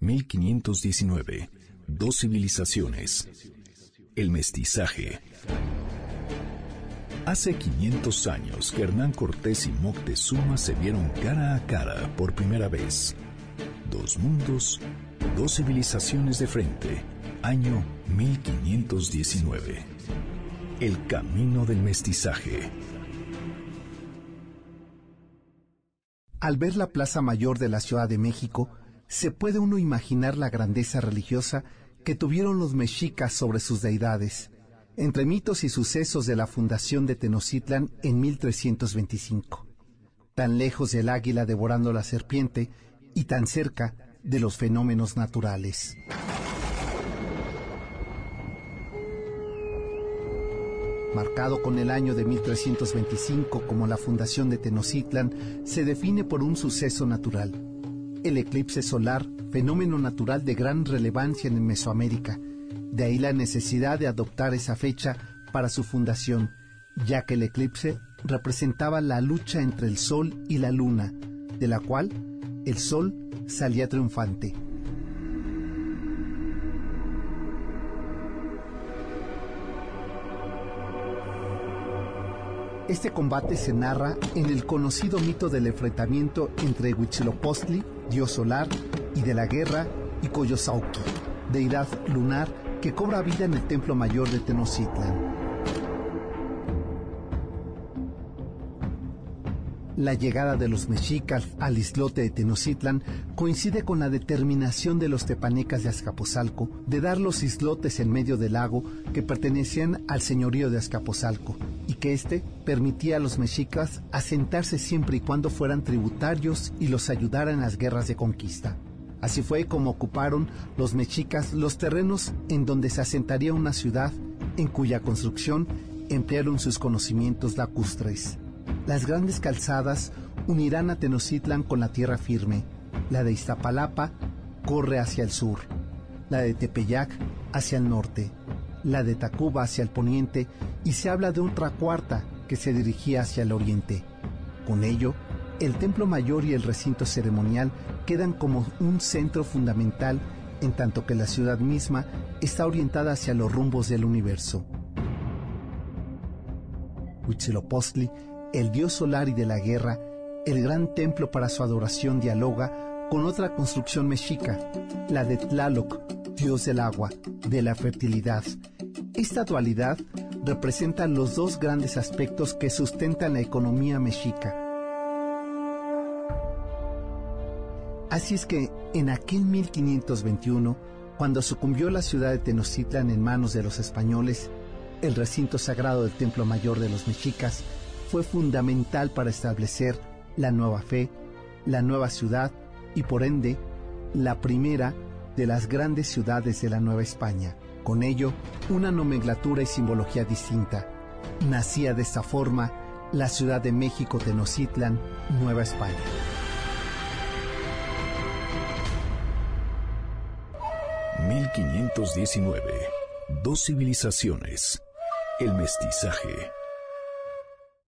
1519. Dos civilizaciones. El mestizaje. Hace 500 años que Hernán Cortés y Moctezuma se vieron cara a cara por primera vez. Dos mundos, dos civilizaciones de frente. Año 1519. El camino del mestizaje. Al ver la Plaza Mayor de la Ciudad de México, se puede uno imaginar la grandeza religiosa que tuvieron los mexicas sobre sus deidades, entre mitos y sucesos de la fundación de Tenochtitlan en 1325, tan lejos del águila devorando la serpiente y tan cerca de los fenómenos naturales. marcado con el año de 1325 como la fundación de Tenochtitlan, se define por un suceso natural. El eclipse solar, fenómeno natural de gran relevancia en Mesoamérica. De ahí la necesidad de adoptar esa fecha para su fundación, ya que el eclipse representaba la lucha entre el Sol y la Luna, de la cual el Sol salía triunfante. Este combate se narra en el conocido mito del enfrentamiento entre Huitzilopochtli, dios solar, y de la guerra, y Coyosauqui, deidad lunar que cobra vida en el templo mayor de Tenochtitlan. La llegada de los mexicas al islote de Tenochtitlan coincide con la determinación de los tepanecas de Azcapotzalco de dar los islotes en medio del lago que pertenecían al señorío de Azcapotzalco y que éste permitía a los mexicas asentarse siempre y cuando fueran tributarios y los ayudaran en las guerras de conquista. Así fue como ocuparon los mexicas los terrenos en donde se asentaría una ciudad en cuya construcción emplearon sus conocimientos lacustres. Las grandes calzadas unirán a Tenochtitlan con la tierra firme. La de Iztapalapa corre hacia el sur, la de Tepeyac hacia el norte, la de Tacuba hacia el poniente y se habla de otra cuarta que se dirigía hacia el oriente. Con ello, el templo mayor y el recinto ceremonial quedan como un centro fundamental en tanto que la ciudad misma está orientada hacia los rumbos del universo. Huitzilopochtli el dios solar y de la guerra, el gran templo para su adoración dialoga con otra construcción mexica, la de Tlaloc, dios del agua, de la fertilidad. Esta dualidad representa los dos grandes aspectos que sustentan la economía mexica. Así es que en aquel 1521, cuando sucumbió la ciudad de Tenochtitlan en manos de los españoles, el recinto sagrado del Templo Mayor de los Mexicas fue fundamental para establecer la nueva fe, la nueva ciudad y por ende la primera de las grandes ciudades de la Nueva España. Con ello, una nomenclatura y simbología distinta. Nacía de esta forma la Ciudad de México Tenochtitlan, Nueva España. ...1519... Dos civilizaciones... ...el mestizaje